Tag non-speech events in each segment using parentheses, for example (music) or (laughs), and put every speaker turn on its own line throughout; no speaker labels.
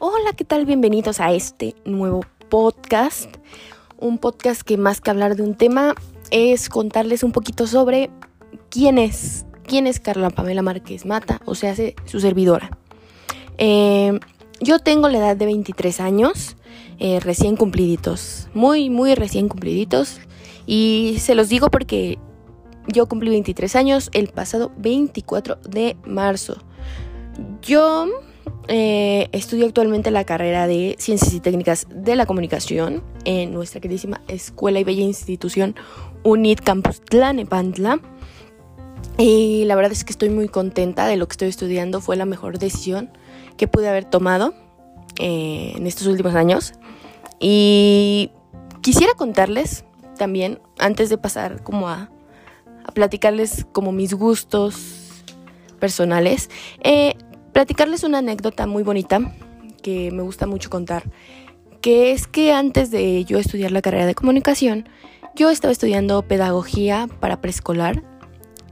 Hola, ¿qué tal? Bienvenidos a este nuevo podcast. Un podcast que más que hablar de un tema es contarles un poquito sobre quién es, quién es Carla Pamela Márquez Mata, o sea, su servidora. Eh, yo tengo la edad de 23 años, eh, recién cumpliditos, muy, muy recién cumpliditos. Y se los digo porque yo cumplí 23 años el pasado 24 de marzo. Yo eh, estudio actualmente la carrera de Ciencias y Técnicas de la Comunicación en nuestra queridísima escuela y bella institución UNIT Campus Tlanepantla. Y la verdad es que estoy muy contenta de lo que estoy estudiando. Fue la mejor decisión que pude haber tomado eh, en estos últimos años. Y quisiera contarles también, antes de pasar como a, platicarles como mis gustos personales, eh, platicarles una anécdota muy bonita que me gusta mucho contar, que es que antes de yo estudiar la carrera de comunicación, yo estaba estudiando pedagogía para preescolar,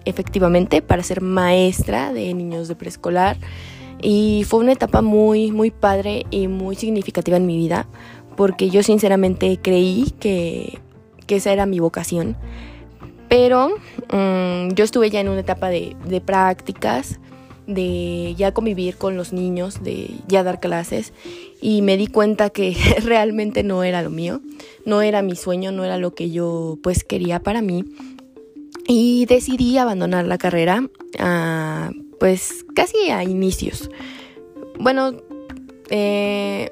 efectivamente, para ser maestra de niños de preescolar. Y fue una etapa muy, muy padre y muy significativa en mi vida, porque yo sinceramente creí que, esa era mi vocación. Pero mm, yo estuve ya en una etapa de prácticas, de ya convivir con los niños, de ya dar clases y me di cuenta que (laughs) realmente no era lo mío, no era mi sueño, no era lo que yo pues quería para mí y decidí abandonar la carrera ah, pues casi a inicios. Bueno, eh,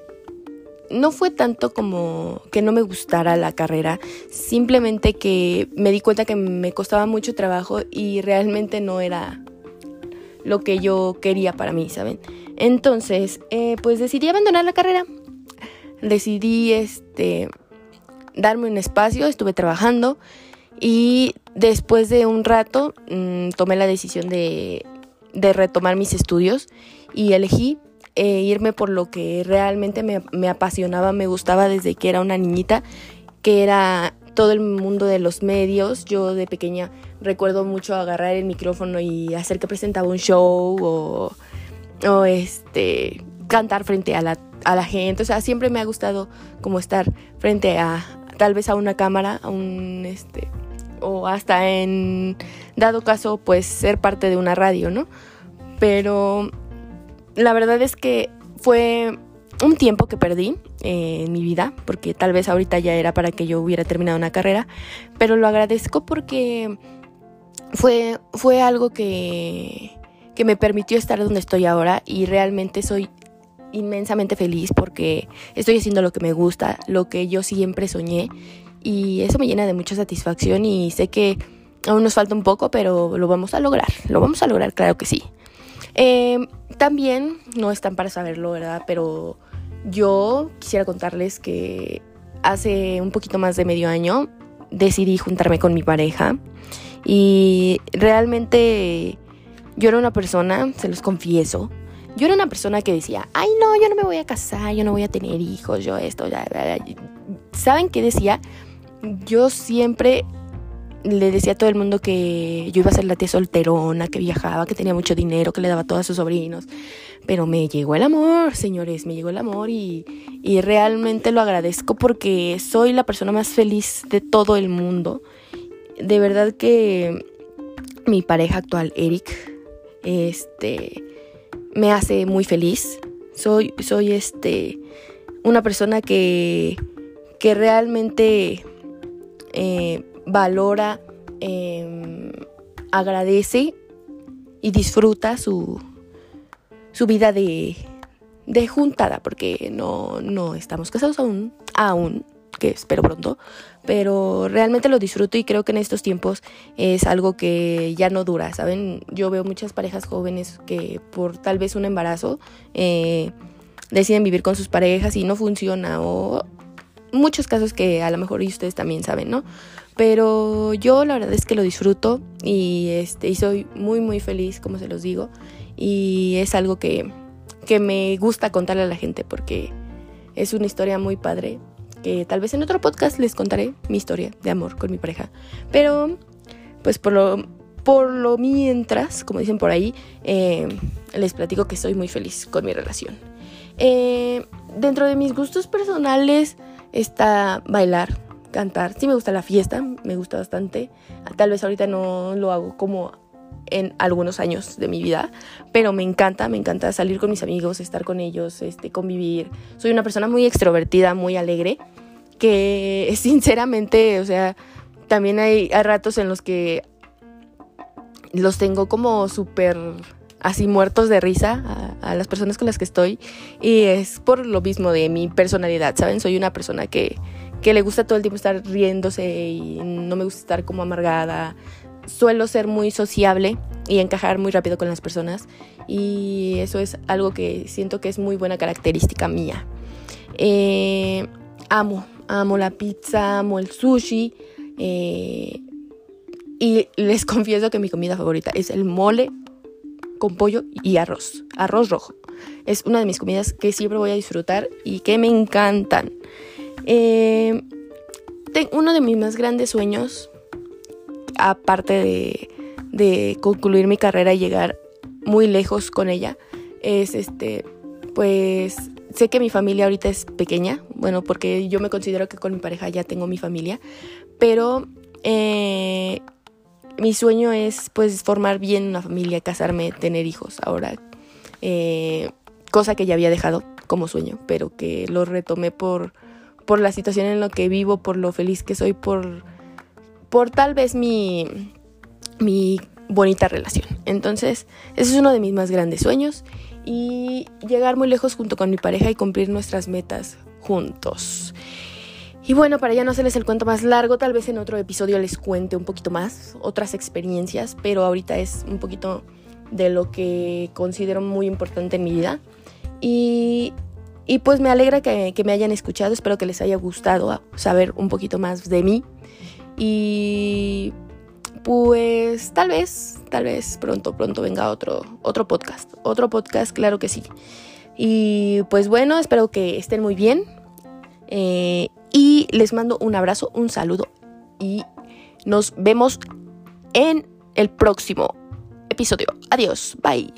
no fue tanto como que no me gustara la carrera, simplemente que me di cuenta que me costaba mucho trabajo y realmente no era lo que yo quería para mí, ¿saben? Entonces, eh, pues decidí abandonar la carrera. Decidí este darme un espacio, estuve trabajando y después de un rato mm, tomé la decisión de, de, retomar mis estudios y elegí eh, irme por lo que realmente me, me apasionaba, me gustaba desde que era una niñita, que era todo el mundo de los medios. Yo de pequeña recuerdo mucho agarrar el micrófono y hacer que presentaba un show o, o este cantar frente a la, a la gente. O sea, siempre me ha gustado como estar frente a tal vez a una cámara, a un este o hasta en dado caso pues ser parte de una radio, ¿no? Pero la verdad es que fue un tiempo que perdí eh, en mi vida, porque tal vez ahorita ya era para que yo hubiera terminado una carrera, pero lo agradezco porque fue, fue algo que, que me permitió estar donde estoy ahora y realmente soy inmensamente feliz porque estoy haciendo lo que me gusta, lo que yo siempre soñé y eso me llena de mucha satisfacción y sé que aún nos falta un poco, pero lo vamos a lograr, lo vamos a lograr, claro que sí. Eh, también, no están para saberlo, ¿verdad? Pero yo quisiera contarles que hace un poquito más de medio año decidí juntarme con mi pareja y realmente yo era una persona, se los confieso, yo era una persona que decía, ay no, yo no me voy a casar, yo no voy a tener hijos, yo esto, ya, ¿Saben qué decía? Yo siempre le decía a todo el mundo que yo iba a ser la tía solterona, que viajaba, que tenía mucho dinero, que le daba todo a sus sobrinos. Pero me llegó el amor, señores, me llegó el amor y, y realmente lo agradezco porque soy la persona más feliz de todo el mundo. De verdad que mi pareja actual, Eric, este, me hace muy feliz. Soy, soy este, una persona que, que realmente eh, valora, em, agradece y disfruta su, su vida de, de juntada, porque no, no estamos casados aún, aún, que espero pronto, pero realmente lo disfruto y creo que en estos tiempos es algo que ya no dura, ¿saben? Yo veo muchas parejas jóvenes que por tal vez un embarazo eh, deciden vivir con sus parejas y no funciona o muchos casos que a lo mejor ustedes también saben, ¿no? Pero yo la verdad es que lo disfruto y, este, y soy muy muy feliz, como se los digo, y es algo que, que me gusta contarle a la gente porque es una historia muy padre que tal vez en otro podcast les contaré mi historia de amor con mi pareja. Pero, pues por lo, por lo mientras, como dicen por ahí, eh, les platico que soy muy feliz con mi relación. Eh, dentro de mis gustos personales está bailar, cantar. Sí me gusta la fiesta, me gusta bastante. Tal vez ahorita no lo hago como en algunos años de mi vida, pero me encanta, me encanta salir con mis amigos, estar con ellos, este, convivir. Soy una persona muy extrovertida, muy alegre, que (laughs) sinceramente, o sea, también hay, ratos en los que los tengo como súper así muertos de risa a, las personas con las que estoy y es por lo mismo de mi personalidad, ¿saben? Soy una persona que, que le gusta todo el tiempo estar riéndose y no me gusta estar como amargada, suelo ser muy sociable y encajar muy rápido con las personas y eso es algo que siento que es muy buena característica mía. Eh, amo, amo la pizza, amo el sushi eh, y les (laughs) confieso que mi comida favorita es el mole con pollo y arroz, arroz rojo. Es una de mis comidas que siempre voy a disfrutar y que me encantan. Eh, uno de mis más grandes sueños aparte de, concluir mi carrera y llegar muy lejos con ella, es este, pues sé que mi familia ahorita es pequeña, bueno, porque yo me considero que con mi pareja ya tengo mi familia, pero eh, mi sueño es pues formar bien una familia, casarme, tener hijos ahora, eh, cosa que ya había dejado como sueño, pero que lo retomé por, por la situación en la que vivo, por lo feliz que soy, por por tal vez mi, mi bonita relación. Entonces, ese es uno de mis más grandes sueños y llegar muy lejos junto con mi pareja y cumplir nuestras metas juntos. Y bueno, para ya no hacerles el cuento más largo, tal vez en otro episodio les cuente un poquito más, otras experiencias, pero ahorita es un poquito de lo que considero muy importante en mi vida. Y, y pues me alegra que, que me hayan escuchado, espero que les haya gustado saber un poquito más de mí y pues tal vez, tal vez pronto, pronto venga otro, otro podcast. Otro podcast, claro que sí. Y pues bueno, espero que estén muy bien. Eh, y les mando un abrazo, un saludo. Y nos vemos en el próximo episodio. Adiós, bye.